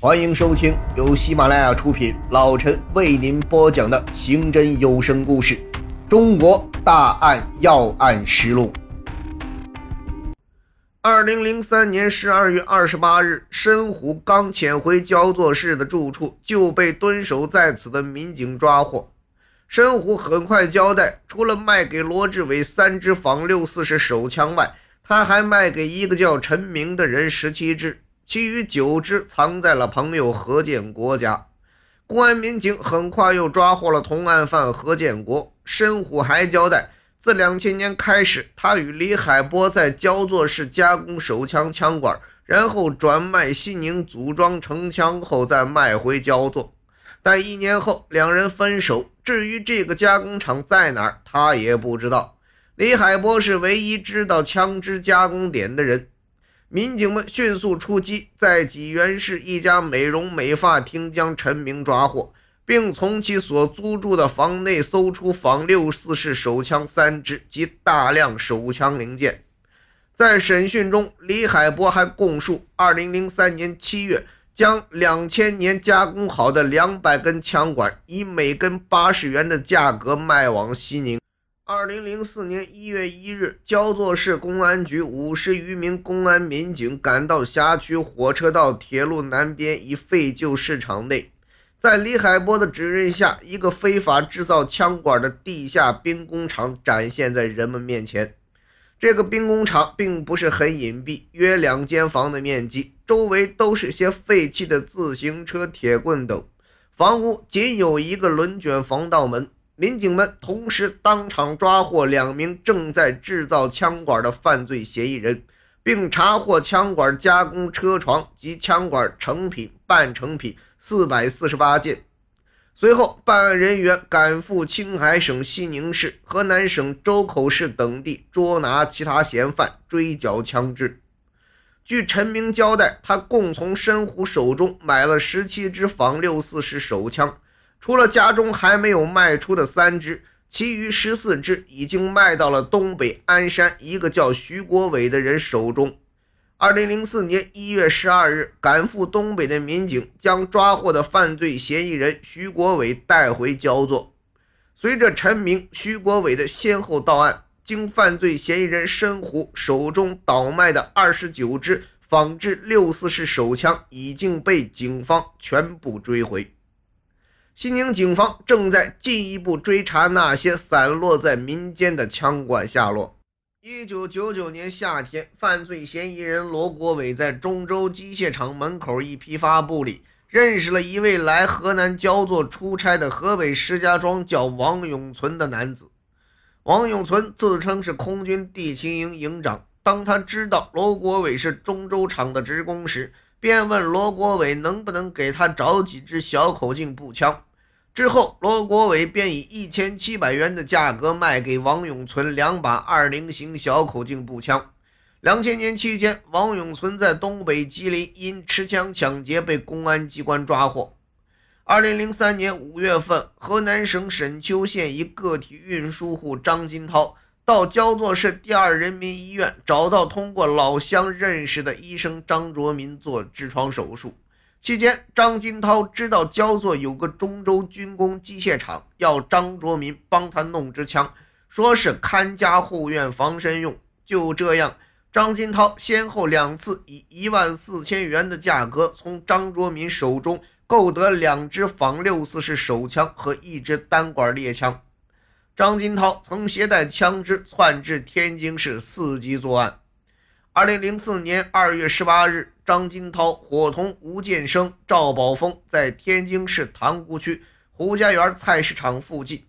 欢迎收听由喜马拉雅出品，老陈为您播讲的刑侦有声故事《中国大案要案实录》。二零零三年十二月二十八日，申虎刚潜回焦作市的住处，就被蹲守在此的民警抓获。申虎很快交代，除了卖给罗志伟三支仿六四式手枪外，他还卖给一个叫陈明的人十七支，其余九支藏在了朋友何建国家。公安民警很快又抓获了同案犯何建国。申虎还交代，自两千年开始，他与李海波在焦作市加工手枪枪管，然后转卖西宁，组装成枪后再卖回焦作。但一年后，两人分手。至于这个加工厂在哪儿，他也不知道。李海波是唯一知道枪支加工点的人。民警们迅速出击，在济源市一家美容美发厅将陈明抓获，并从其所租住的房内搜出仿六四式手枪三支及大量手枪零件。在审讯中，李海波还供述：2003年7月。将两千年加工好的两百根枪管以每根八十元的价格卖往西宁。二零零四年一月一日，焦作市公安局五十余名公安民警赶到辖区火车道铁路南边一废旧市场内，在李海波的指认下，一个非法制造枪管的地下兵工厂展现在人们面前。这个兵工厂并不是很隐蔽，约两间房的面积。周围都是些废弃的自行车、铁棍等，房屋仅有一个轮卷防盗门。民警们同时当场抓获两名正在制造枪管的犯罪嫌疑人，并查获枪管加工车床及枪管成品、半成品四百四十八件。随后，办案人员赶赴青海省西宁市、河南省周口市等地捉拿其他嫌犯，追缴枪支。据陈明交代，他共从申虎手中买了十七支仿六四式手枪，除了家中还没有卖出的三支，其余十四支已经卖到了东北鞍山一个叫徐国伟的人手中。二零零四年一月十二日，赶赴东北的民警将抓获的犯罪嫌疑人徐国伟带回焦作。随着陈明、徐国伟的先后到案。经犯罪嫌疑人申虎手中倒卖的二十九支仿制六四式手枪已经被警方全部追回。西宁警方正在进一步追查那些散落在民间的枪管下落。一九九九年夏天，犯罪嫌疑人罗国伟在中州机械厂门口一批发部里认识了一位来河南焦作出差的河北石家庄叫王永存的男子。王永存自称是空军地勤营营长。当他知道罗国伟是中州厂的职工时，便问罗国伟能不能给他找几支小口径步枪。之后，罗国伟便以一千七百元的价格卖给王永存两把二零型小口径步枪。两千年期间，王永存在东北吉林因持枪抢劫被公安机关抓获。二零零三年五月份，河南省沈丘县一个体运输户张金涛到焦作市第二人民医院，找到通过老乡认识的医生张卓民做痔疮手术。期间，张金涛知道焦作有个中州军工机械厂，要张卓民帮他弄支枪，说是看家护院防身用。就这样，张金涛先后两次以一万四千元的价格从张卓民手中。购得两支仿六四式手枪和一支单管猎枪。张金涛曾携带枪支窜至天津市伺机作案。二零零四年二月十八日，张金涛伙同吴建生、赵宝峰在天津市塘沽区胡家园菜市场附近，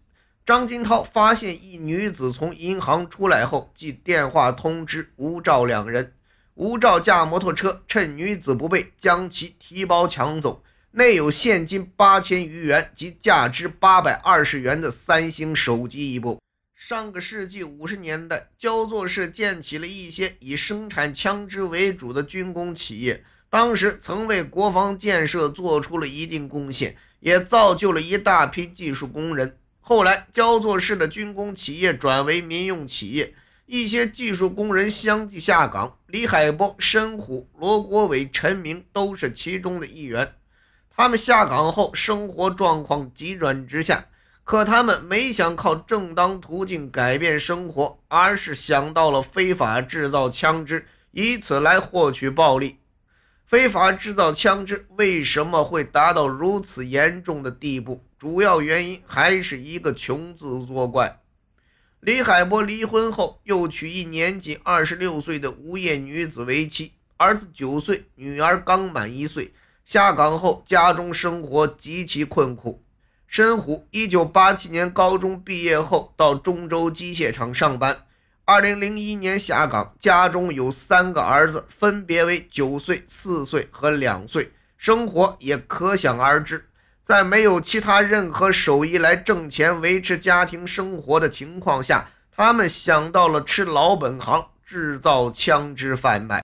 张金涛发现一女子从银行出来后，即电话通知吴赵两人。吴赵驾摩托车，趁女子不备，将其提包抢走。内有现金八千余元及价值八百二十元的三星手机一部。上个世纪五十年代，焦作市建起了一些以生产枪支为主的军工企业，当时曾为国防建设做出了一定贡献，也造就了一大批技术工人。后来，焦作市的军工企业转为民用企业，一些技术工人相继下岗，李海波、申虎、罗国伟、陈明都是其中的一员。他们下岗后，生活状况急转直下。可他们没想靠正当途径改变生活，而是想到了非法制造枪支，以此来获取暴利。非法制造枪支为什么会达到如此严重的地步？主要原因还是一个“穷”字作怪。李海波离婚后，又娶一年仅二十六岁的无业女子为妻，儿子九岁，女儿刚满一岁。下岗后，家中生活极其困苦。申虎一九八七年高中毕业后，到中州机械厂上班。二零零一年下岗，家中有三个儿子，分别为九岁、四岁和两岁，生活也可想而知。在没有其他任何手艺来挣钱维持家庭生活的情况下，他们想到了吃老本行，制造枪支贩卖。